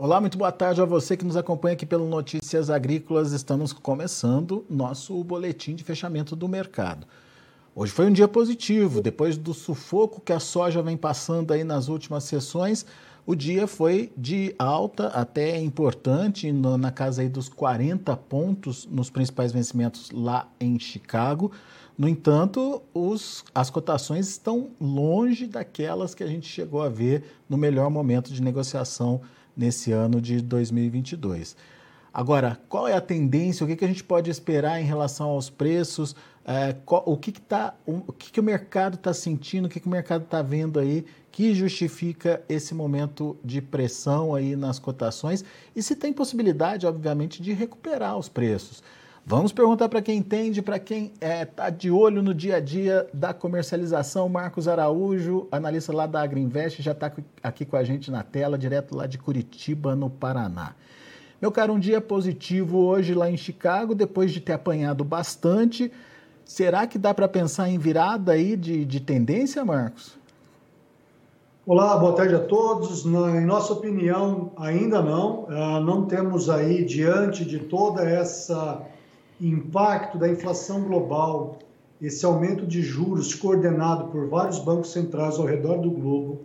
Olá, muito boa tarde a você que nos acompanha aqui pelo Notícias Agrícolas. Estamos começando nosso boletim de fechamento do mercado. Hoje foi um dia positivo, depois do sufoco que a soja vem passando aí nas últimas sessões, o dia foi de alta até importante, na casa aí dos 40 pontos nos principais vencimentos lá em Chicago. No entanto, os, as cotações estão longe daquelas que a gente chegou a ver no melhor momento de negociação nesse ano de 2022. Agora, qual é a tendência? O que, que a gente pode esperar em relação aos preços? É, qual, o que, que, tá, o, que, que o mercado está sentindo? O que, que o mercado está vendo aí que justifica esse momento de pressão aí nas cotações? E se tem possibilidade, obviamente, de recuperar os preços? Vamos perguntar para quem entende, para quem está é, tá de olho no dia a dia da comercialização. Marcos Araújo, analista lá da Agriinvest, já está aqui com a gente na tela, direto lá de Curitiba, no Paraná. Meu caro, um dia positivo hoje lá em Chicago, depois de ter apanhado bastante. Será que dá para pensar em virada aí de, de tendência, Marcos? Olá, boa tarde a todos. Na, em nossa opinião, ainda não. Uh, não temos aí, diante de toda essa impacto da inflação global, esse aumento de juros coordenado por vários bancos centrais ao redor do globo,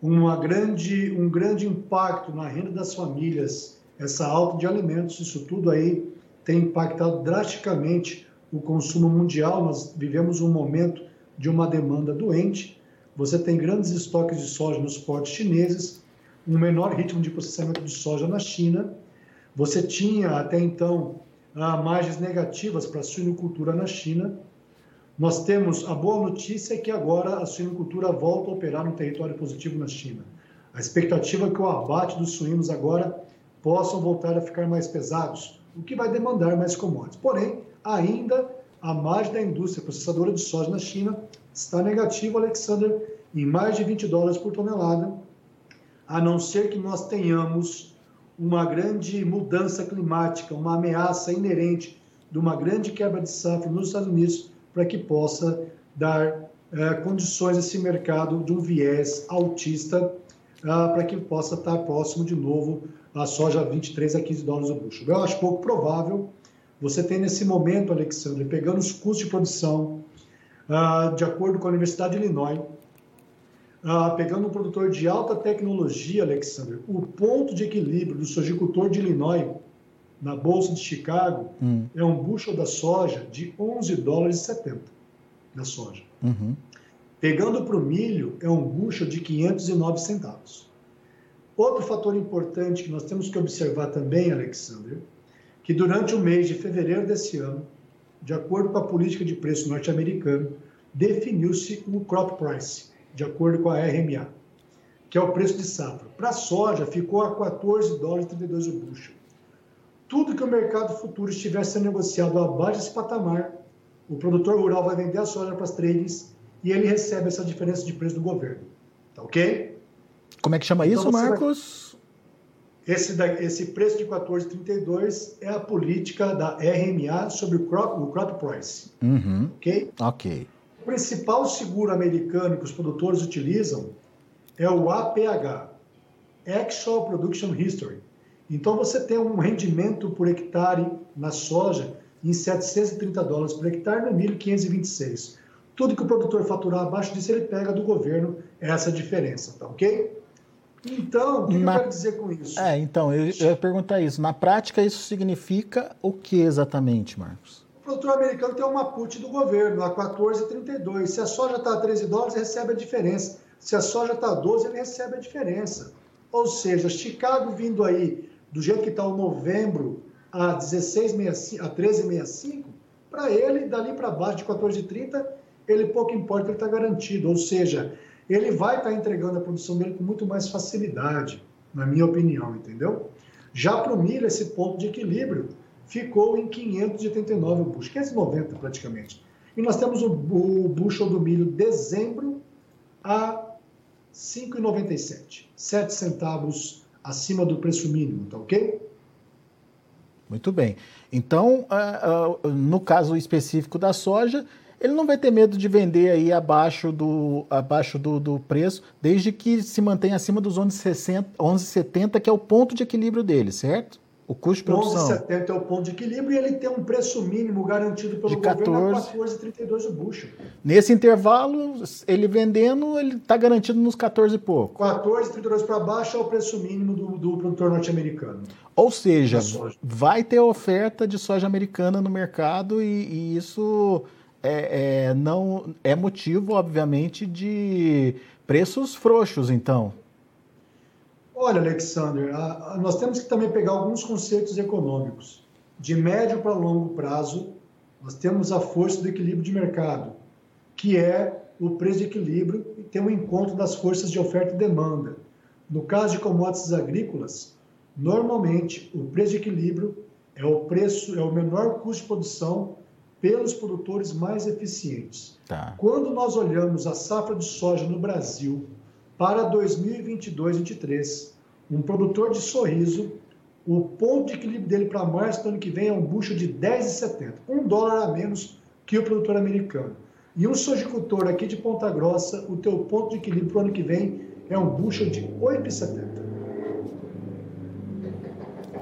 uma grande, um grande impacto na renda das famílias, essa alta de alimentos, isso tudo aí tem impactado drasticamente o consumo mundial. Nós vivemos um momento de uma demanda doente. Você tem grandes estoques de soja nos portos chineses, um menor ritmo de processamento de soja na China. Você tinha até então há margens negativas para a suinocultura na China. Nós temos a boa notícia é que agora a suinocultura volta a operar no território positivo na China. A expectativa é que o abate dos suínos agora possam voltar a ficar mais pesados, o que vai demandar mais commodities. Porém, ainda a margem da indústria processadora de soja na China está negativa, Alexander, em mais de 20 dólares por tonelada, a não ser que nós tenhamos uma grande mudança climática, uma ameaça inerente de uma grande quebra de safra nos Estados Unidos para que possa dar é, condições a esse mercado de um viés altista ah, para que possa estar próximo de novo a soja 23 a 15 dólares o bushel. Eu acho pouco provável. Você tem nesse momento, Alexandre, pegando os custos de produção, ah, de acordo com a Universidade de Illinois, ah, pegando um produtor de alta tecnologia, Alexander, o ponto de equilíbrio do sojicultor de Illinois na Bolsa de Chicago hum. é um bushel da soja de 11 dólares e 70 da soja. Uhum. Pegando para o milho, é um bushel de 509 centavos. Outro fator importante que nós temos que observar também, Alexander, que durante o mês de fevereiro desse ano, de acordo com a política de preço norte-americano, definiu-se o crop price, de acordo com a RMA, que é o preço de safra. Para a soja, ficou a 14 dólares e 32 o bushel. Tudo que o mercado futuro estiver sendo negociado abaixo desse patamar, o produtor rural vai vender a soja para as trades e ele recebe essa diferença de preço do governo. Tá ok? Como é que chama então, isso, Marcos? Vai... Esse, esse preço de 14,32 é a política da RMA sobre o crop, o crop price. Uhum. Ok? Ok principal seguro americano que os produtores utilizam é o APH, Actual Production History. Então você tem um rendimento por hectare na soja em 730 dólares por hectare, no milho 526. Tudo que o produtor faturar abaixo disso, ele pega do governo essa diferença, tá ok? Então, o que, na... eu quero dizer com isso? É, então, eu, eu ia perguntar isso. Na prática, isso significa o que exatamente, Marcos? Produtor americano tem uma put do governo a 14,32. Se a soja está a 13 dólares, recebe a diferença. Se a soja está a 12, ele recebe a diferença. Ou seja, Chicago vindo aí do jeito que está o novembro a 16,65, a 13,65, para ele, dali para baixo de 14,30, ele pouco importa, ele está garantido. Ou seja, ele vai estar tá entregando a produção dele com muito mais facilidade, na minha opinião, entendeu? Já para o milho, esse ponto de equilíbrio ficou em 589 o bushel, 590 praticamente. E nós temos o, o bushel do milho dezembro a 5,97, 7 centavos acima do preço mínimo, tá ok? Muito bem. Então, uh, uh, no caso específico da soja, ele não vai ter medo de vender aí abaixo do, abaixo do, do preço, desde que se mantenha acima dos 11,60, 11,70, que é o ponto de equilíbrio dele, certo? O custo de produção. 11,70 é o ponto de equilíbrio e ele tem um preço mínimo garantido pelo de 14, governo a 14,32 o bushel. Nesse intervalo, ele vendendo, ele está garantido nos 14 e pouco. 14,32 para baixo é o preço mínimo do, do produtor norte-americano. Ou seja, vai ter oferta de soja americana no mercado e, e isso é, é, não é motivo, obviamente, de preços frouxos, então. Olha, Alexander, a, a, nós temos que também pegar alguns conceitos econômicos. De médio para longo prazo, nós temos a força do equilíbrio de mercado, que é o preço de equilíbrio e tem um encontro das forças de oferta e demanda. No caso de commodities agrícolas, normalmente o preço de equilíbrio é o preço, é o menor custo de produção pelos produtores mais eficientes. Tá. Quando nós olhamos a safra de soja no Brasil para 2022-23, um produtor de sorriso, o ponto de equilíbrio dele para março do ano que vem é um bucho de 10,70, um dólar a menos que o produtor americano. E um sojicultor aqui de Ponta Grossa, o teu ponto de equilíbrio para o ano que vem é um bucho de 8,70.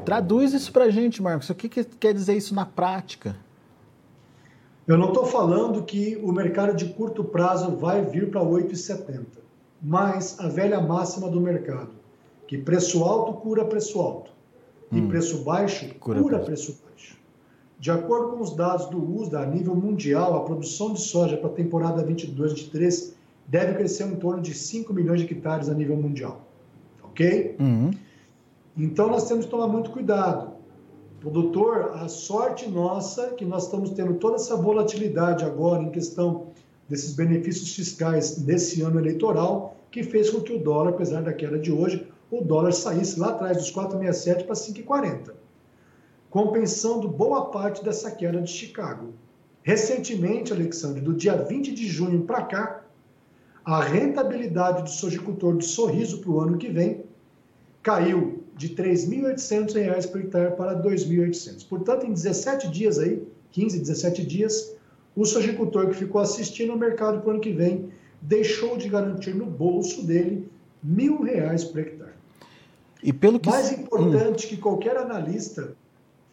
Traduz isso para a gente, Marcos. O que, que quer dizer isso na prática? Eu não estou falando que o mercado de curto prazo vai vir para 8,70 mais a velha máxima do mercado, que preço alto cura preço alto e hum. preço baixo cura, cura preço baixo. De acordo com os dados do USDA, a nível mundial, a produção de soja para a temporada 22-23 deve crescer em torno de 5 milhões de hectares a nível mundial. Ok? Uhum. Então nós temos que tomar muito cuidado. Produtor, a sorte nossa que nós estamos tendo toda essa volatilidade agora em questão desses benefícios fiscais desse ano eleitoral, que fez com que o dólar, apesar da queda de hoje, o dólar saísse lá atrás dos 4,67 para 5,40, compensando boa parte dessa queda de Chicago. Recentemente, Alexandre, do dia 20 de junho para cá, a rentabilidade do sojicultor de sorriso para o ano que vem caiu de R$ 3.800 por hectare para R$ 2.800. Portanto, em 17 dias aí, 15, 17 dias, o sojicultor que ficou assistindo ao mercado para o ano que vem deixou de garantir no bolso dele mil reais por hectare. E pelo que... Mais importante hum. que qualquer analista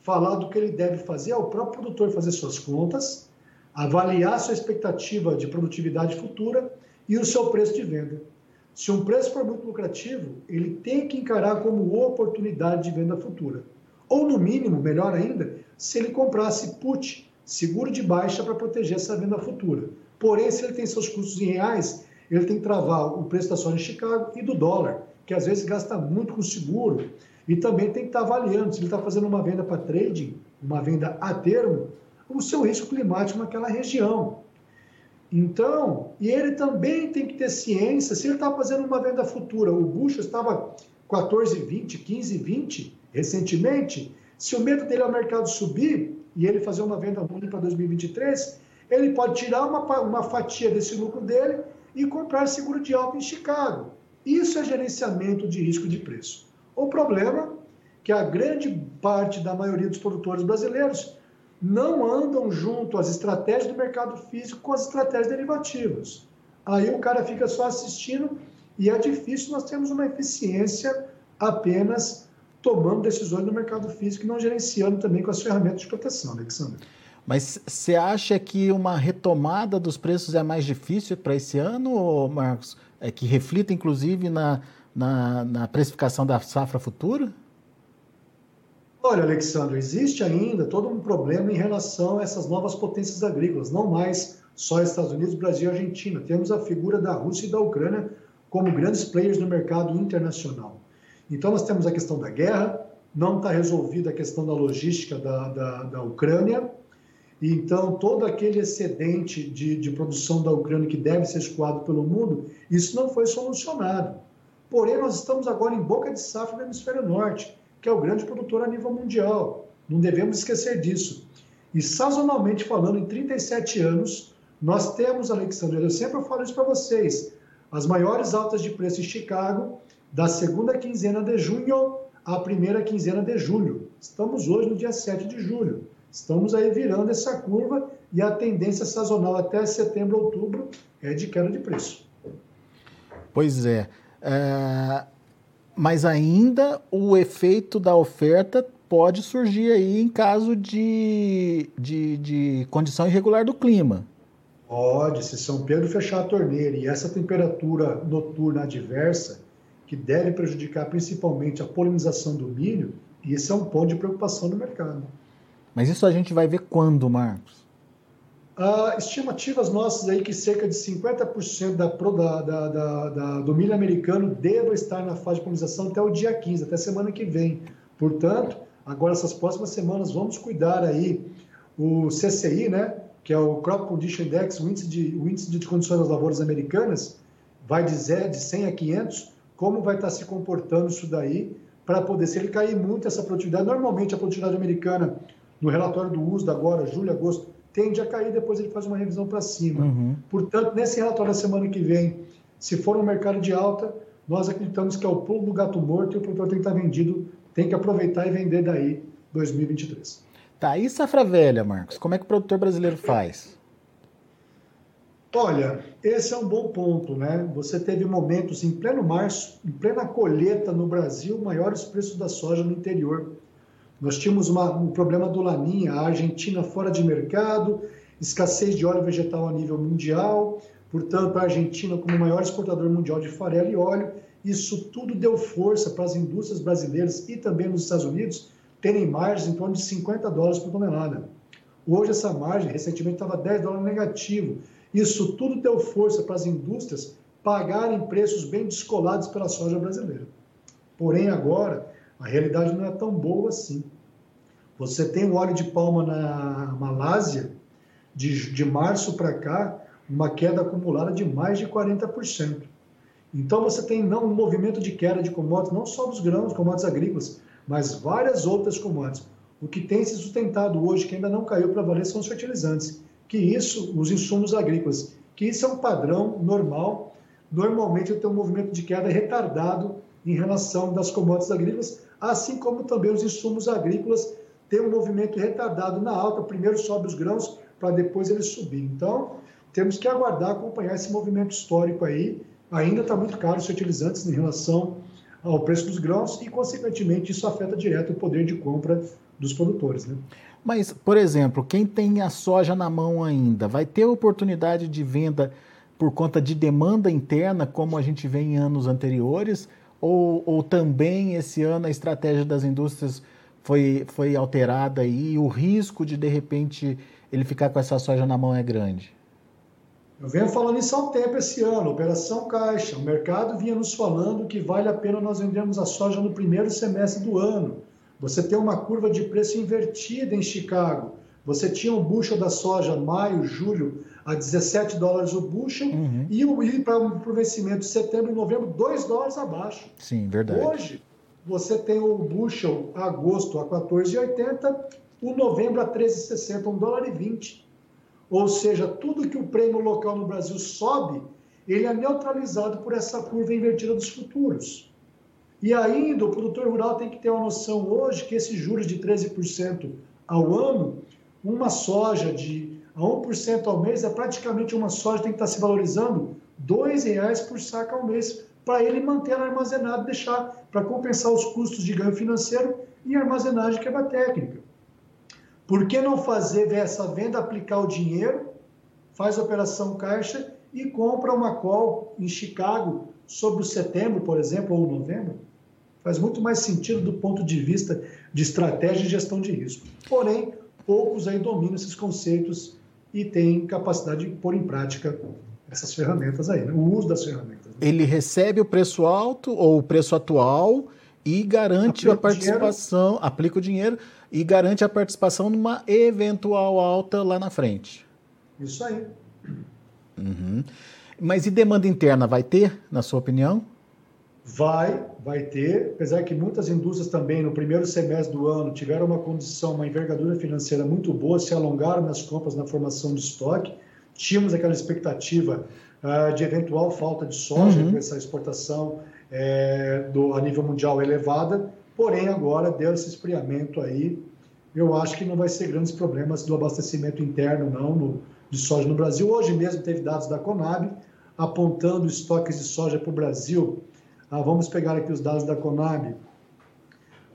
falar do que ele deve fazer é o próprio produtor fazer suas contas, avaliar sua expectativa de produtividade futura e o seu preço de venda. Se um preço for muito lucrativo, ele tem que encarar como oportunidade de venda futura. Ou, no mínimo, melhor ainda, se ele comprasse put, seguro de baixa para proteger essa venda futura. Porém, se ele tem seus custos em reais, ele tem que travar o preço da soja em Chicago e do dólar, que às vezes gasta muito com seguro. E também tem que estar avaliando se ele está fazendo uma venda para trading, uma venda a termo, o seu risco climático naquela região. Então, e ele também tem que ter ciência, se ele está fazendo uma venda futura, o bucho estava 14,20, 15,20 recentemente, se o medo dele é o mercado subir, e ele fazer uma venda ruim para 2023, ele pode tirar uma, uma fatia desse lucro dele e comprar seguro de alta em Chicago. Isso é gerenciamento de risco de preço. O problema é que a grande parte da maioria dos produtores brasileiros não andam junto às estratégias do mercado físico com as estratégias derivativas. Aí o cara fica só assistindo e é difícil nós termos uma eficiência apenas tomando decisões no mercado físico e não gerenciando também com as ferramentas de proteção, Alexandre. Mas você acha que uma retomada dos preços é mais difícil para esse ano, Marcos? É que reflita, inclusive, na, na, na precificação da safra futura? Olha, Alexandre, existe ainda todo um problema em relação a essas novas potências agrícolas, não mais só Estados Unidos, Brasil e Argentina. Temos a figura da Rússia e da Ucrânia como grandes players no mercado internacional. Então, nós temos a questão da guerra, não está resolvida a questão da logística da, da, da Ucrânia, e então todo aquele excedente de, de produção da Ucrânia que deve ser escoado pelo mundo, isso não foi solucionado. Porém, nós estamos agora em boca de safra do hemisfério norte, que é o grande produtor a nível mundial. Não devemos esquecer disso. E sazonalmente falando, em 37 anos, nós temos, Alexandre, eu sempre falo isso para vocês, as maiores altas de preço em Chicago da segunda quinzena de junho à primeira quinzena de julho. Estamos hoje no dia 7 de julho. Estamos aí virando essa curva e a tendência sazonal até setembro, outubro é de queda de preço. Pois é. é. Mas ainda o efeito da oferta pode surgir aí em caso de, de, de condição irregular do clima. Pode, se São Pedro fechar a torneira e essa temperatura noturna adversa, que deve prejudicar principalmente a polinização do milho, isso é um ponto de preocupação no mercado. Mas isso a gente vai ver quando, Marcos? Ah, estimativas nossas aí que cerca de 50% da, da, da, da, do milho americano deva estar na fase de polinização até o dia 15, até semana que vem. Portanto, agora essas próximas semanas vamos cuidar aí o CCI, né, que é o Crop Condition Index, o índice de, o índice de condições das lavouras americanas, vai de, zero, de 100 a 500, como vai estar se comportando isso daí, para poder, se ele cair muito essa produtividade, normalmente a produtividade americana, no relatório do uso agora, julho, agosto, tende a cair, depois ele faz uma revisão para cima. Uhum. Portanto, nesse relatório da semana que vem, se for um mercado de alta, nós acreditamos que é o pulo do gato morto e o produtor tem que estar vendido, tem que aproveitar e vender daí 2023. Tá, e safra velha, Marcos? Como é que o produtor brasileiro faz? Olha, esse é um bom ponto, né? Você teve momentos em pleno março, em plena colheita no Brasil, maiores preços da soja no interior. Nós tínhamos uma, um problema do Laninha, a Argentina fora de mercado, escassez de óleo vegetal a nível mundial, portanto, a Argentina como maior exportador mundial de farelo e óleo, isso tudo deu força para as indústrias brasileiras e também nos Estados Unidos terem margens em torno de 50 dólares por tonelada. Hoje essa margem, recentemente, estava 10 dólares negativo. Isso tudo deu força para as indústrias pagarem preços bem descolados pela soja brasileira. Porém, agora, a realidade não é tão boa assim. Você tem o óleo de palma na Malásia, de, de março para cá, uma queda acumulada de mais de 40%. Então, você tem não, um movimento de queda de commodities, não só dos grãos, commodities agrícolas, mas várias outras commodities. O que tem se sustentado hoje, que ainda não caiu para valer, são os fertilizantes que isso, os insumos agrícolas, que isso é um padrão normal. Normalmente tem um movimento de queda retardado em relação das commodities agrícolas, assim como também os insumos agrícolas têm um movimento retardado na alta. Primeiro sobe os grãos para depois eles subir. Então, temos que aguardar, acompanhar esse movimento histórico aí. Ainda está muito caro os fertilizantes em relação ao preço dos grãos e, consequentemente, isso afeta direto o poder de compra dos produtores. Né? Mas, por exemplo, quem tem a soja na mão ainda, vai ter oportunidade de venda por conta de demanda interna, como a gente vê em anos anteriores? Ou, ou também esse ano a estratégia das indústrias foi, foi alterada e o risco de, de repente, ele ficar com essa soja na mão é grande? Eu venho falando isso há um tempo esse ano, Operação Caixa. O mercado vinha nos falando que vale a pena nós vendermos a soja no primeiro semestre do ano. Você tem uma curva de preço invertida em Chicago. Você tinha um bushel da soja maio, julho, a 17 dólares o bushel, uhum. e, e para o vencimento de setembro e novembro, 2 dólares abaixo. Sim, verdade. Hoje, você tem o bushel agosto a 14,80, o novembro a 13,60, 1 dólar e 20. Ou seja, tudo que o prêmio local no Brasil sobe, ele é neutralizado por essa curva invertida dos futuros. E ainda o produtor rural tem que ter uma noção hoje que esses juros de 13% ao ano, uma soja de a 1% ao mês é praticamente uma soja que tem que estar se valorizando R$ reais por saca ao mês para ele manter armazenado, deixar para compensar os custos de ganho financeiro e armazenagem que é técnica. Por que não fazer essa venda, aplicar o dinheiro, faz a operação caixa e compra uma call em Chicago sobre o setembro, por exemplo, ou novembro? Faz muito mais sentido do ponto de vista de estratégia e gestão de risco. Porém, poucos aí dominam esses conceitos e têm capacidade de pôr em prática essas ferramentas aí, né? o uso das ferramentas. Né? Ele recebe o preço alto ou o preço atual e garante aplica a participação, dinheiro. aplica o dinheiro e garante a participação numa eventual alta lá na frente. Isso aí. Uhum. Mas e demanda interna vai ter, na sua opinião? Vai, vai ter, apesar que muitas indústrias também no primeiro semestre do ano tiveram uma condição, uma envergadura financeira muito boa, se alongaram nas compras na formação de estoque. Tínhamos aquela expectativa uh, de eventual falta de soja uhum. com essa exportação é, do, a nível mundial elevada, porém agora deu esse esfriamento aí eu acho que não vai ser grandes problemas do abastecimento interno, não, no, de soja no Brasil. Hoje mesmo teve dados da Conab apontando estoques de soja para o Brasil. Ah, vamos pegar aqui os dados da Conab.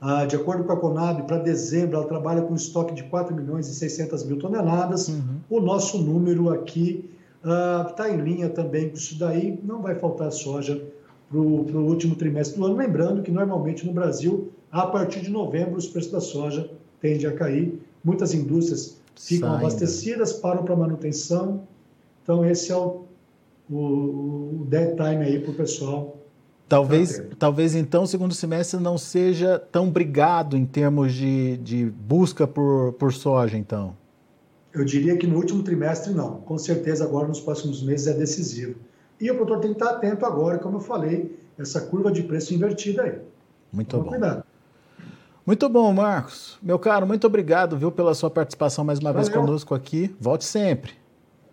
Ah, de acordo com a Conab, para dezembro ela trabalha com estoque de 4 milhões e 600 mil toneladas. Uhum. O nosso número aqui está ah, em linha também com isso daí. Não vai faltar soja para o último trimestre do ano. Lembrando que normalmente no Brasil, a partir de novembro, os preços da soja tendem a cair. Muitas indústrias ficam Saindo. abastecidas, param para manutenção. Então, esse é o, o, o dead time aí para o pessoal Talvez, talvez então o segundo semestre não seja tão brigado em termos de, de busca por, por soja, então. Eu diria que no último trimestre não. Com certeza agora nos próximos meses é decisivo. E o produtor tem que estar atento agora, como eu falei, essa curva de preço invertida aí. Muito Toma bom. Cuidado. Muito bom, Marcos. Meu caro, muito obrigado, viu, pela sua participação mais uma Valeu. vez conosco aqui. Volte sempre.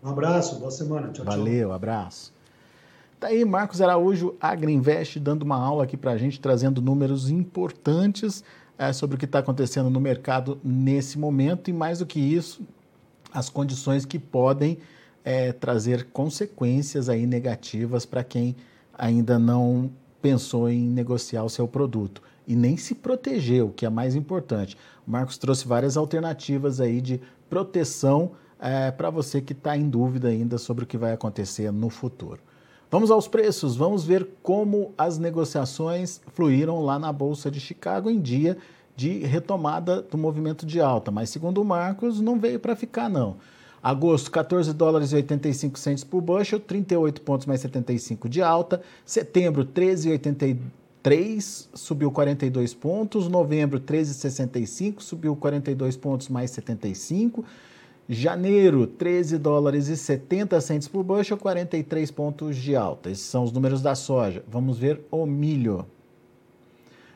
Um abraço, boa semana. Tchau, Valeu, tchau. abraço. Tá aí Marcos Araújo, Agriinvest, dando uma aula aqui para a gente, trazendo números importantes é, sobre o que está acontecendo no mercado nesse momento e, mais do que isso, as condições que podem é, trazer consequências aí negativas para quem ainda não pensou em negociar o seu produto e nem se protegeu, que é mais importante. O Marcos trouxe várias alternativas aí de proteção é, para você que está em dúvida ainda sobre o que vai acontecer no futuro. Vamos aos preços, vamos ver como as negociações fluíram lá na Bolsa de Chicago em dia de retomada do movimento de alta, mas segundo o Marcos, não veio para ficar não. Agosto, 14 dólares e 85 centos por bushel, 38 pontos mais 75 de alta. Setembro, 13,83, subiu 42 pontos. Novembro, 13,65, subiu 42 pontos mais 75. Janeiro, 13 dólares e 70 centos por bushel, 43 pontos de alta. Esses são os números da soja. Vamos ver o milho.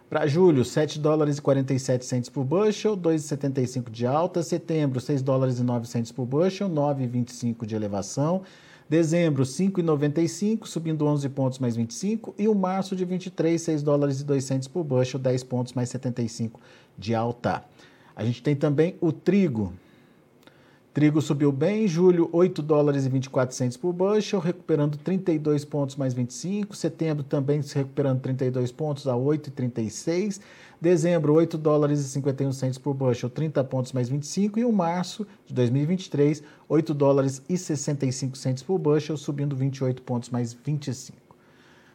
Para julho, 7 dólares e 47 centos por bushel, 2,75 de alta. Setembro, 6 dólares e 9 centos por bushel, 9,25 de elevação. Dezembro, 5,95, subindo 11 pontos mais 25. E o março de 23, 6 dólares e 2 centos por bushel, 10 pontos mais 75 de alta. A gente tem também o trigo. Trigo subiu bem, julho 8 dólares e 24 centos por bushel, recuperando 32 pontos mais 25. Setembro também se recuperando 32 pontos a 8,36. Dezembro 8 dólares e 51 centos por bushel, 30 pontos mais 25. E o março de 2023 8 dólares e 65 centos por bushel, subindo 28 pontos mais 25.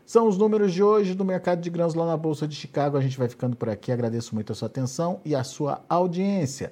São os números de hoje do mercado de grãos lá na Bolsa de Chicago. A gente vai ficando por aqui. Agradeço muito a sua atenção e a sua audiência.